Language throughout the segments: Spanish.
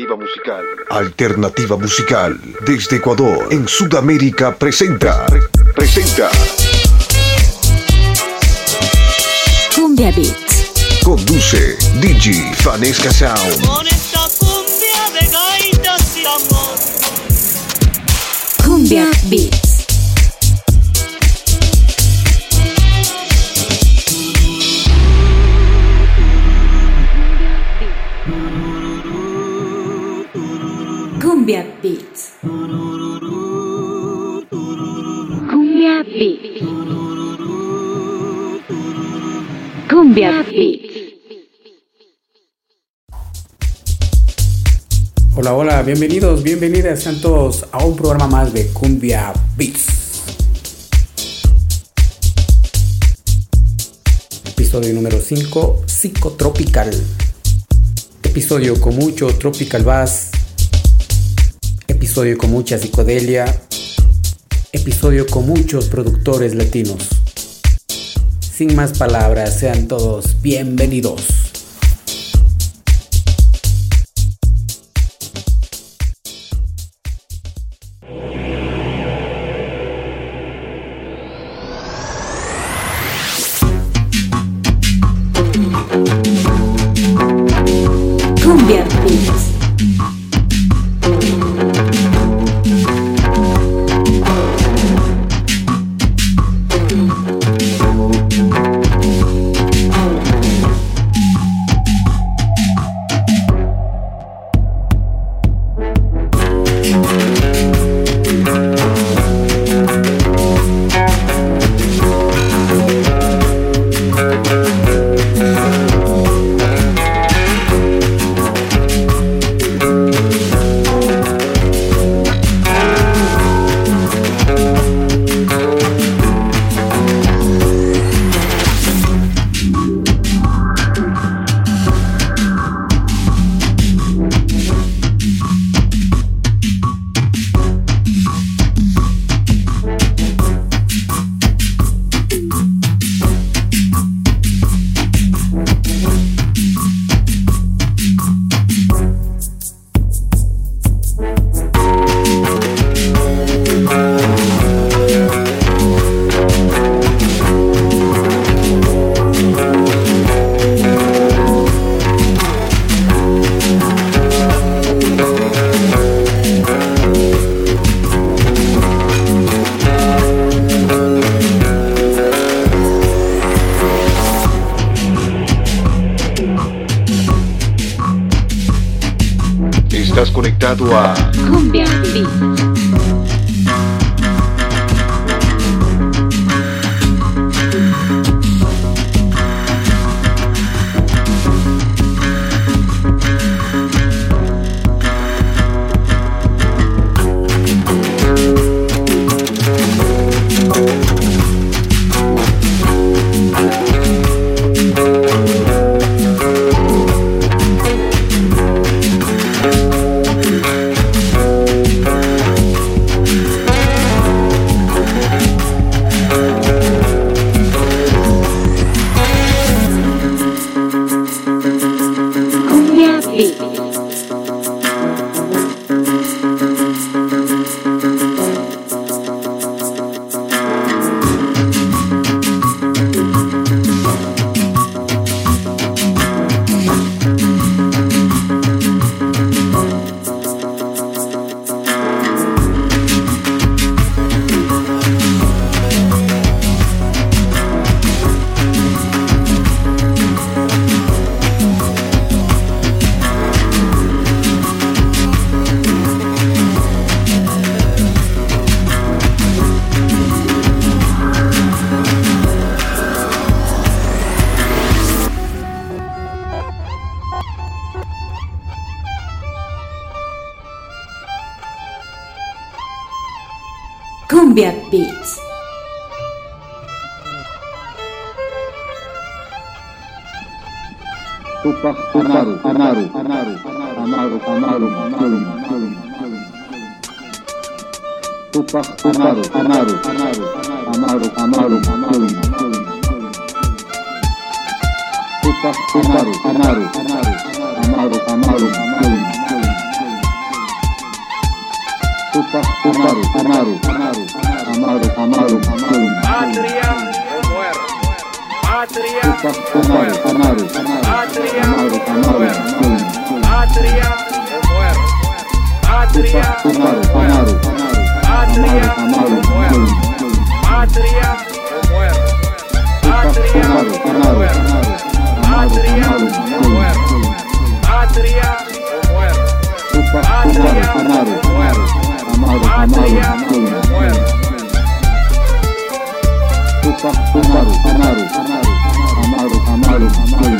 Alternativa musical. Alternativa musical. Desde Ecuador, en Sudamérica, presenta. Presenta. Cumbia Beats. Conduce Digi Fanesca Sound. Con esta cumbia de gaitas y amor. Cumbia Beats. Hola, hola, bienvenidos, bienvenidas sean todos a un programa más de Cumbia Beats. Episodio número 5, Psicotropical. Episodio con mucho tropical bass. Episodio con mucha psicodelia. Episodio con muchos productores latinos. Sin más palabras, sean todos bienvenidos. Amaru, Amaru, Amaru, Amaru, Tupac Amaru, Amaru, Amaru, Amaru, Amaru, Amaru, Amaru, Amaru, Amaru, Amaru, Amaru, Patria o muerte. Patria o muerte. Amaru, Patria o muerte. Patria o muerte. Patria o muerte. Amaru, Patria Amaru, o muerte. Patria o muerte. Patria Amaru, o Amaru, muerte. Patria o muerte. Patria o muerte. Patria o Amaru, muerte. Amaru, Patria Amaru, o muerte. Amaru, Amaru, Amaru, Amaru, Amaru, Cumbia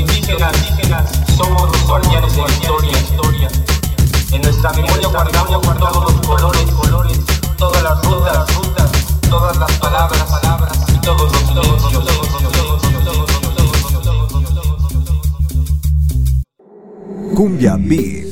Indígenas, indígenas, somos los guardianes de la historia, historia. En nuestra memoria guardamos todos los colores, colores, todas las rutas, rutas, todas las palabras, palabras, y todos los silencios. Cumbia Beat.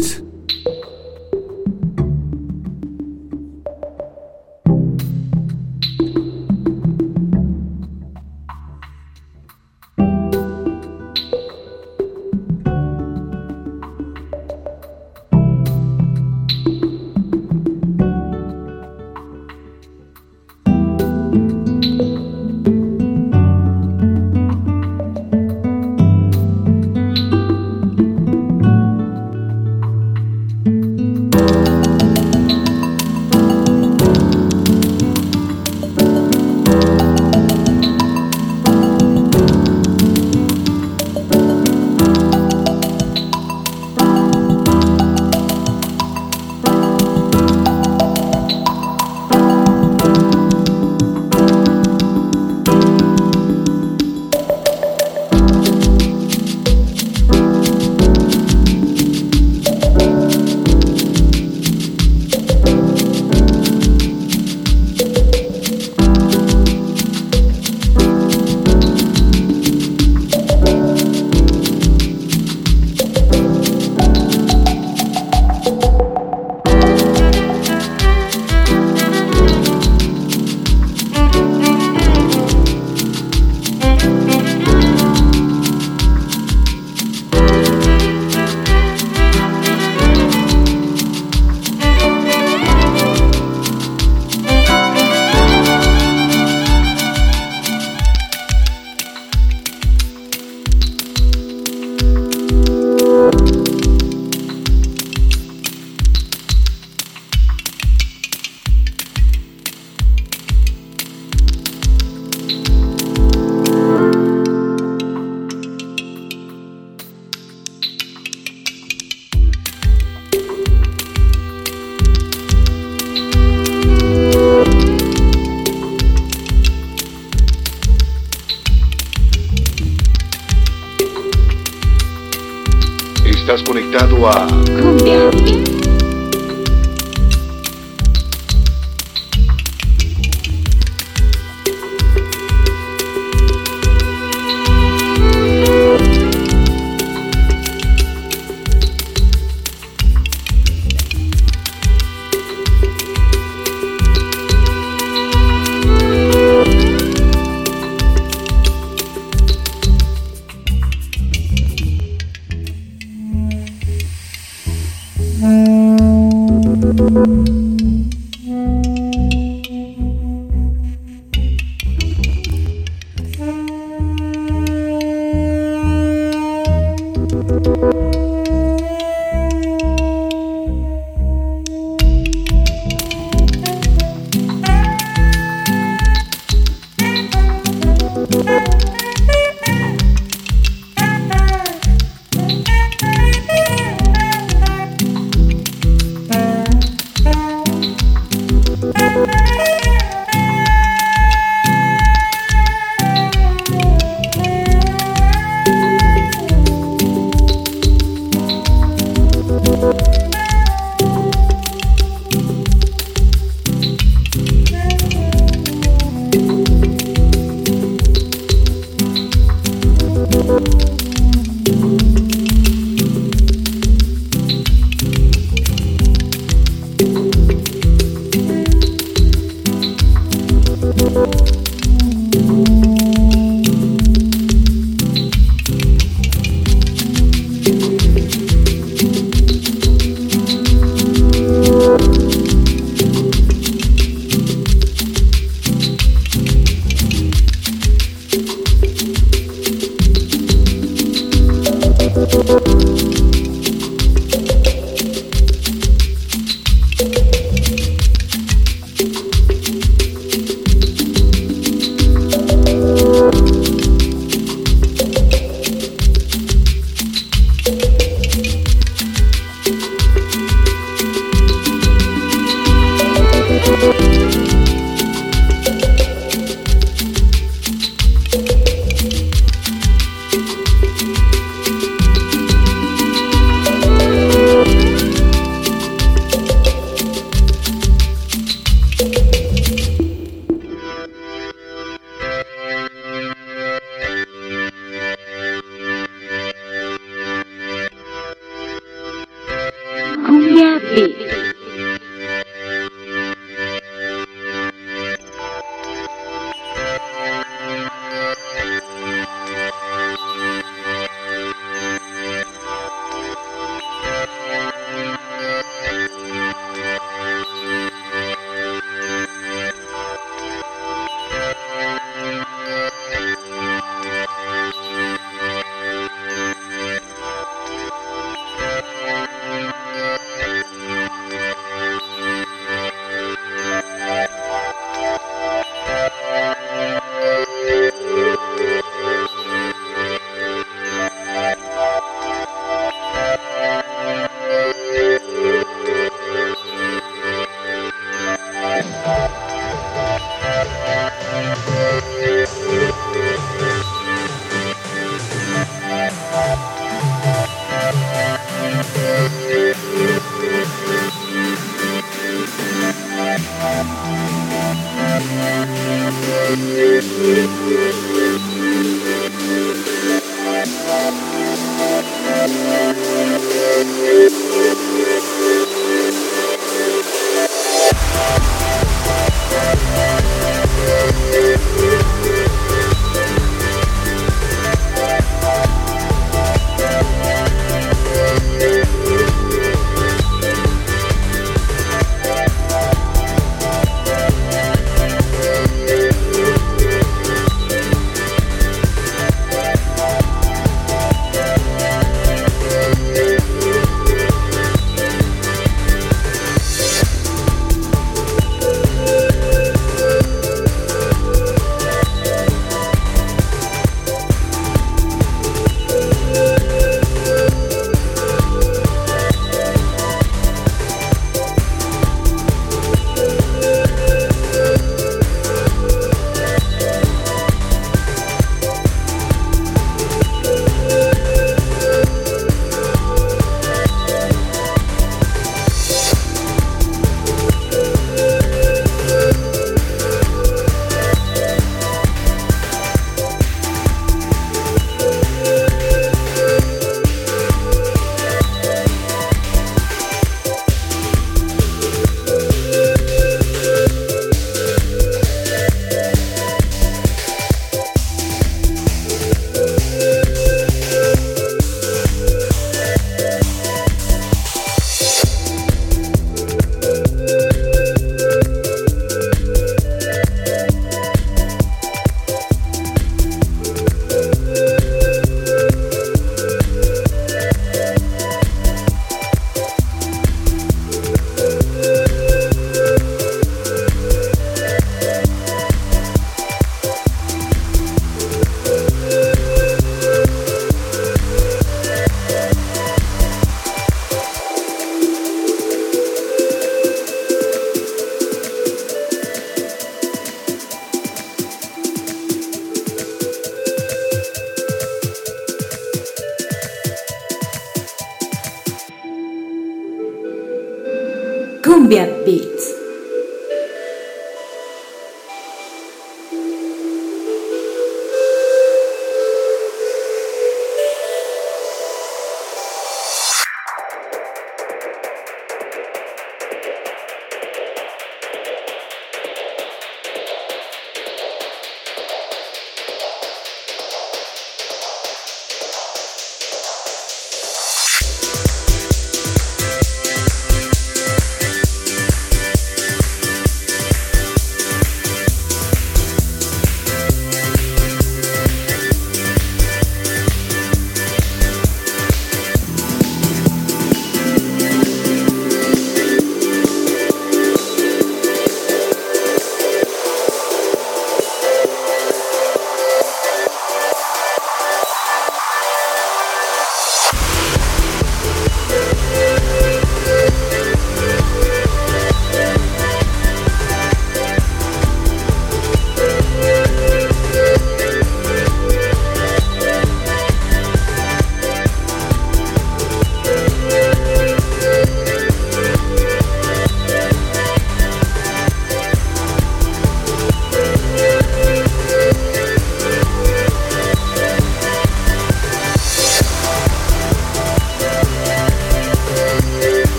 Cumbia Beats. Beats.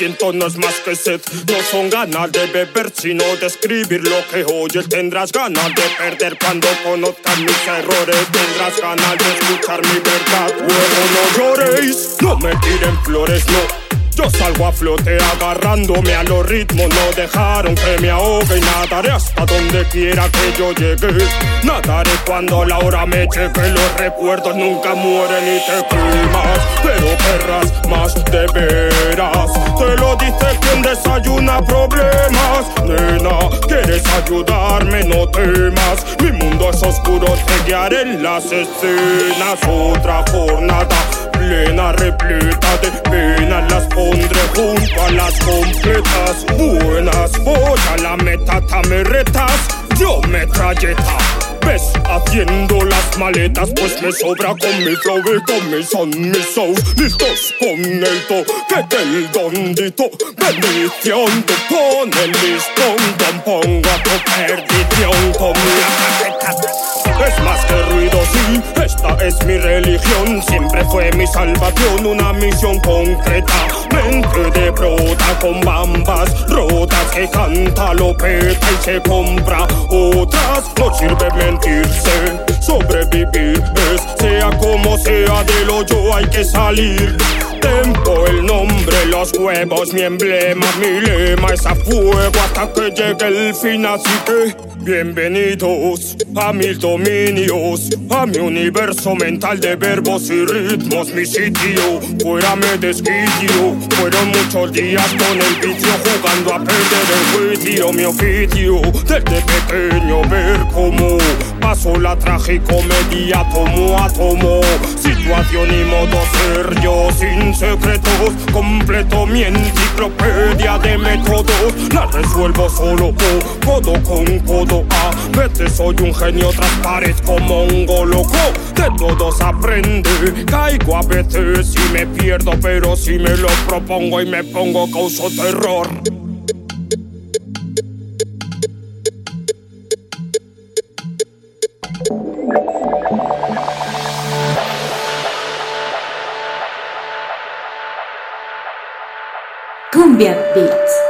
Siento no es más que sed. No son ganas de beber, sino de escribir lo que oyes. Tendrás ganas de perder cuando conozcas mis errores. Tendrás ganas de escuchar mi verdad. Luego no lloréis, no me tiren flores, no. Yo salgo a flote agarrándome a los ritmos, no dejaron que me ahogue y nadaré hasta donde quiera que yo llegue. Nadaré cuando la hora me cheque, los recuerdos nunca mueren y te quemas, pero querrás más de veras. Te lo dice quien desayuna problemas, nena, quieres ayudarme, no temas. Mi mundo es oscuro, te guiaré en las escenas, otra jornada plena, repleta de penas Las pondré junto a las completas Buenas, voy a la meta, me retas Yo Ves haciendo las maletas Pues me sobra con mi flow y con mi son, mi soul Listos con el toque del dondito Bendición, tú pon el listón Don pongo a tu perdición Con la paqueta es más que ruido, sí, esta es mi religión. Siempre fue mi salvación, una misión concreta. Mente de brota con bambas rotas que canta, lo peta y se compra. Otras no sirve mentirse, sobrevivir es, sea como sea, del hoyo hay que salir. Tempo, el nombre, los huevos, mi emblema, mi lema es a fuego hasta que llegue el fin. Así que bienvenidos a mis dominios, a mi universo mental de verbos y ritmos, mi sitio. Fuera me desquicio, fueron muchos días con el vicio jugando a perder el juicio, mi oficio. Desde pequeño ver cómo paso la tragicomedia tomo a tomo, situación y modo ser yo sin secretos, completo mi enciclopedia de métodos, la resuelvo solo, codo con codo. A veces soy un genio, otras parezco mongo loco. De todos aprende, caigo a veces y me pierdo, pero si me lo propongo y me pongo causo terror. Cumbia Beats.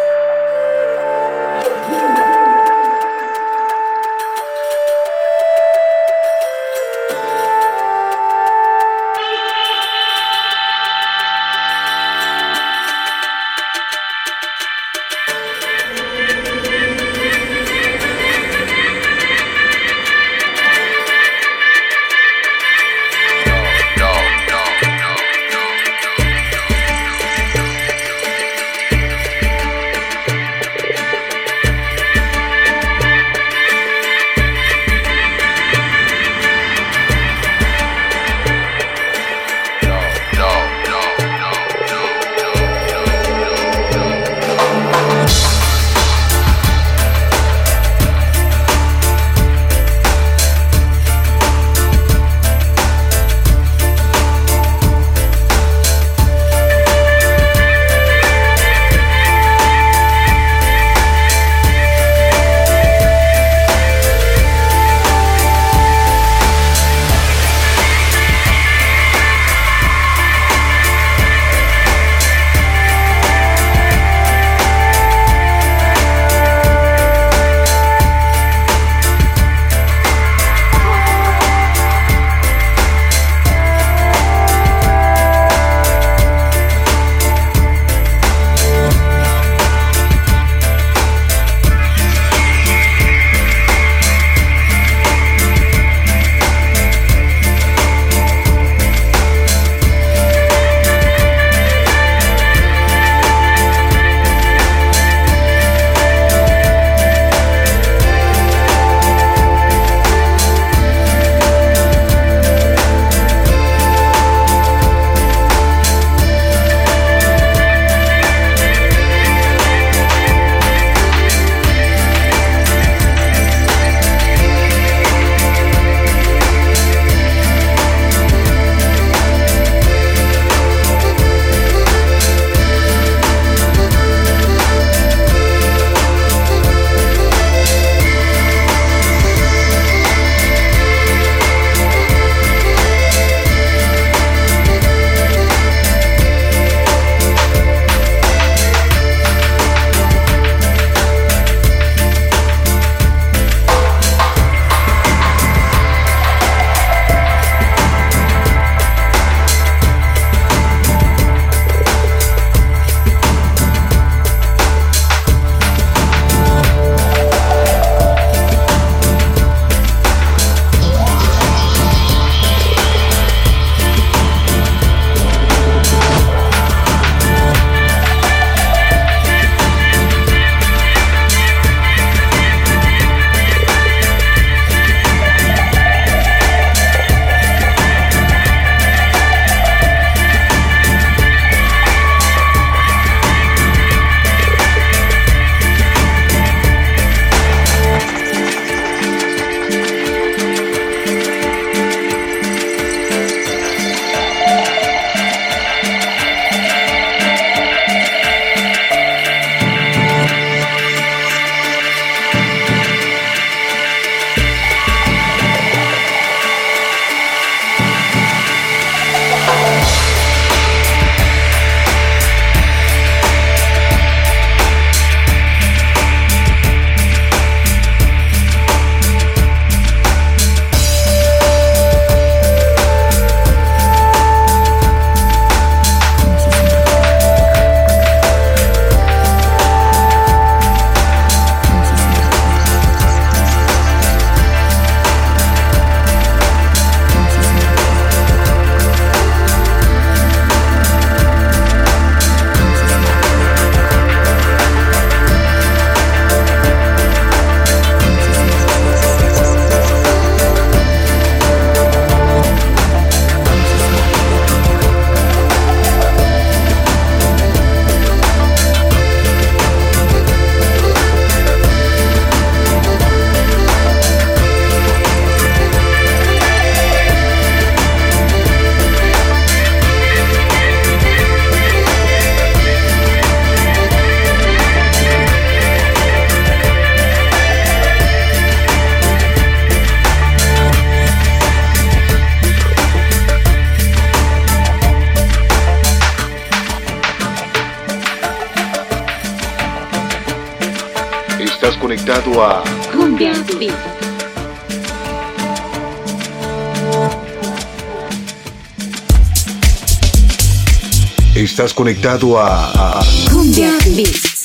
Conectado a, a- Cumbia Beats.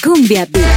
Cumbia Beats.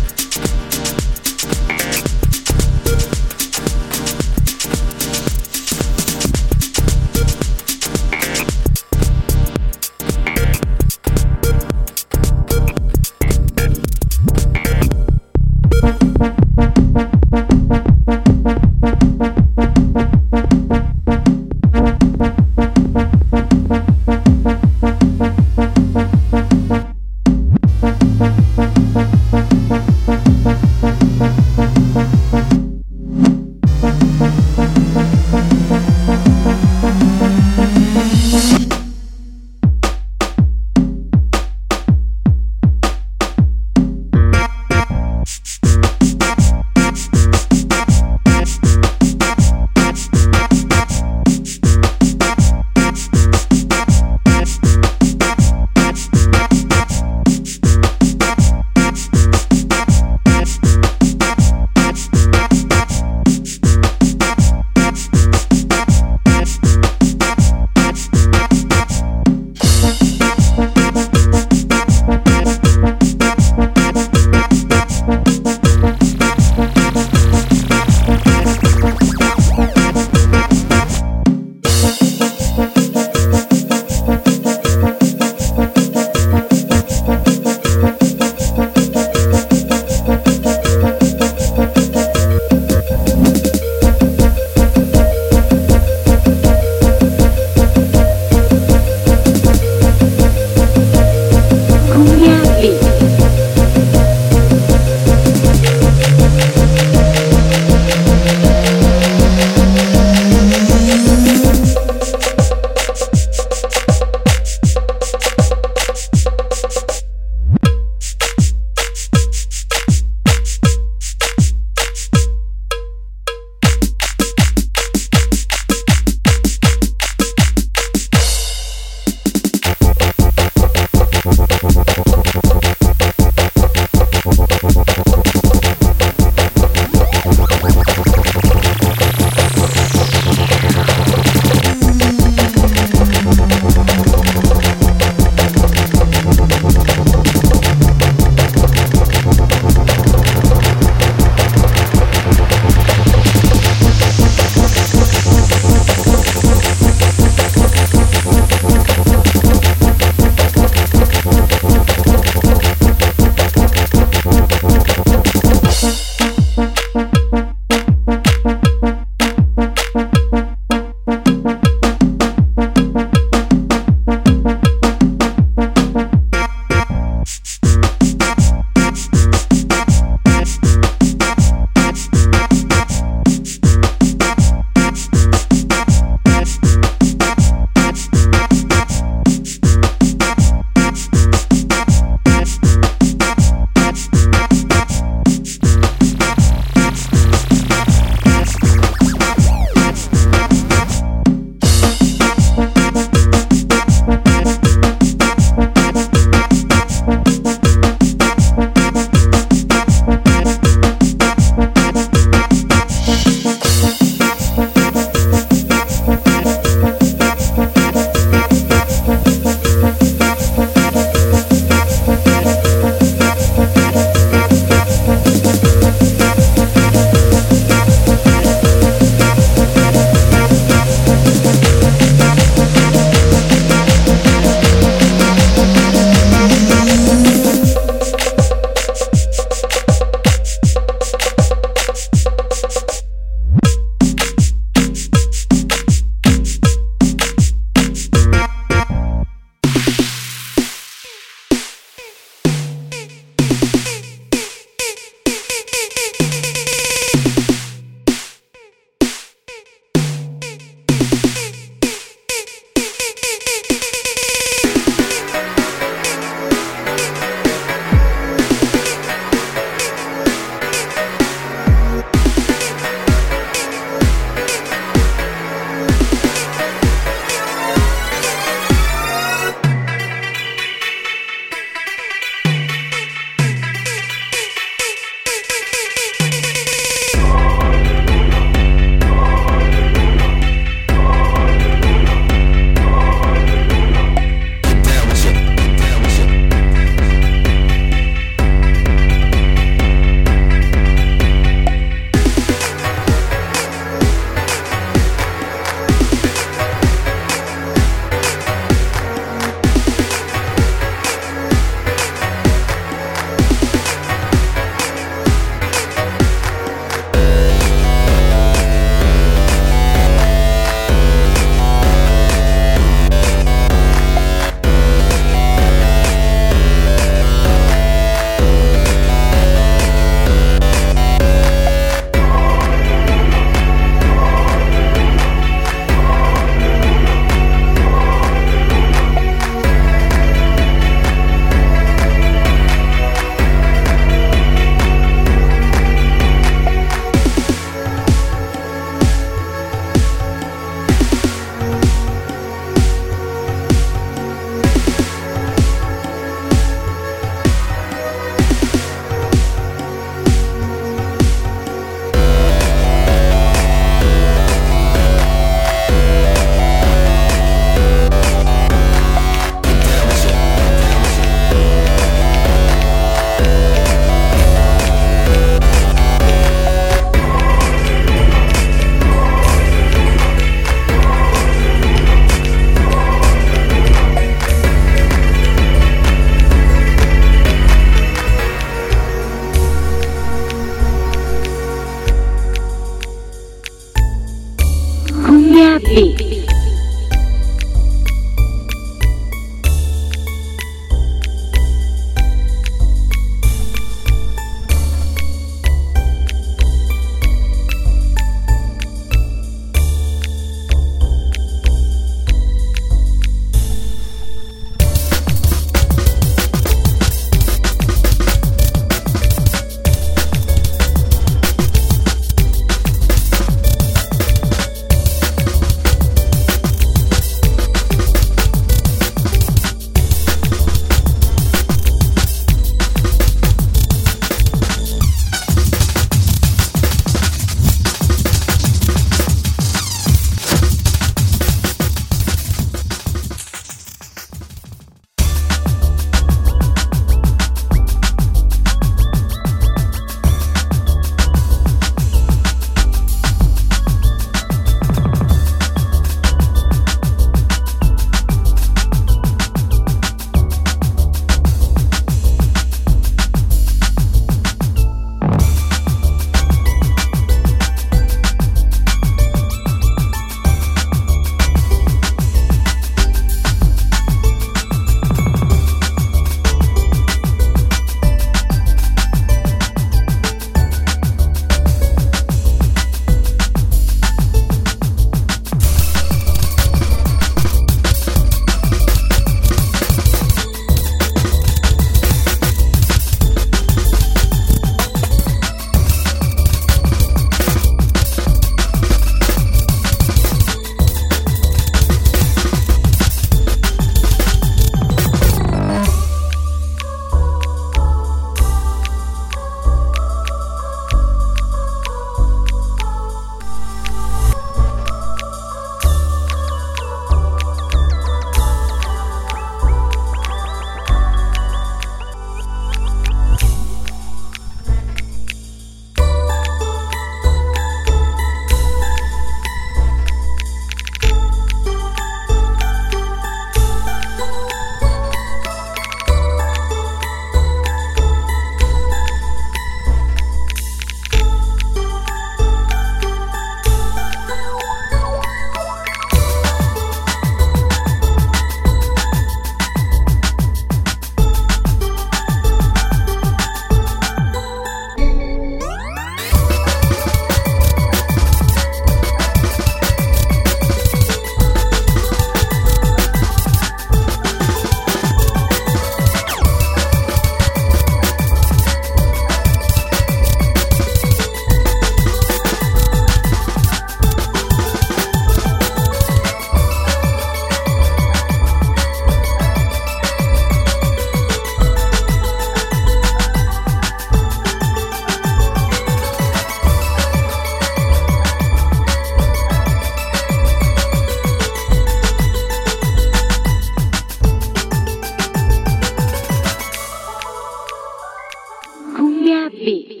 beat.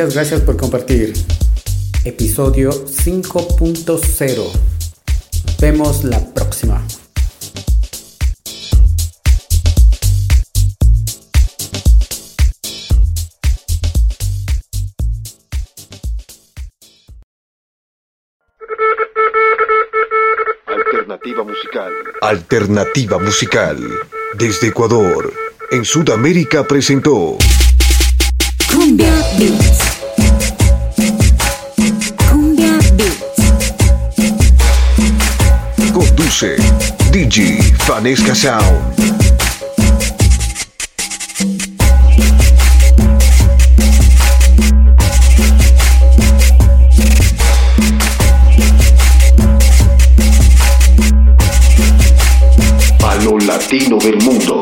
Muchas gracias por compartir. Episodio 5.0. Nos vemos la próxima. Alternativa Musical. Alternativa Musical. Desde Ecuador, en Sudamérica presentó Cumbia. Conduce DJ Vanesca Sound. Latino del mundo.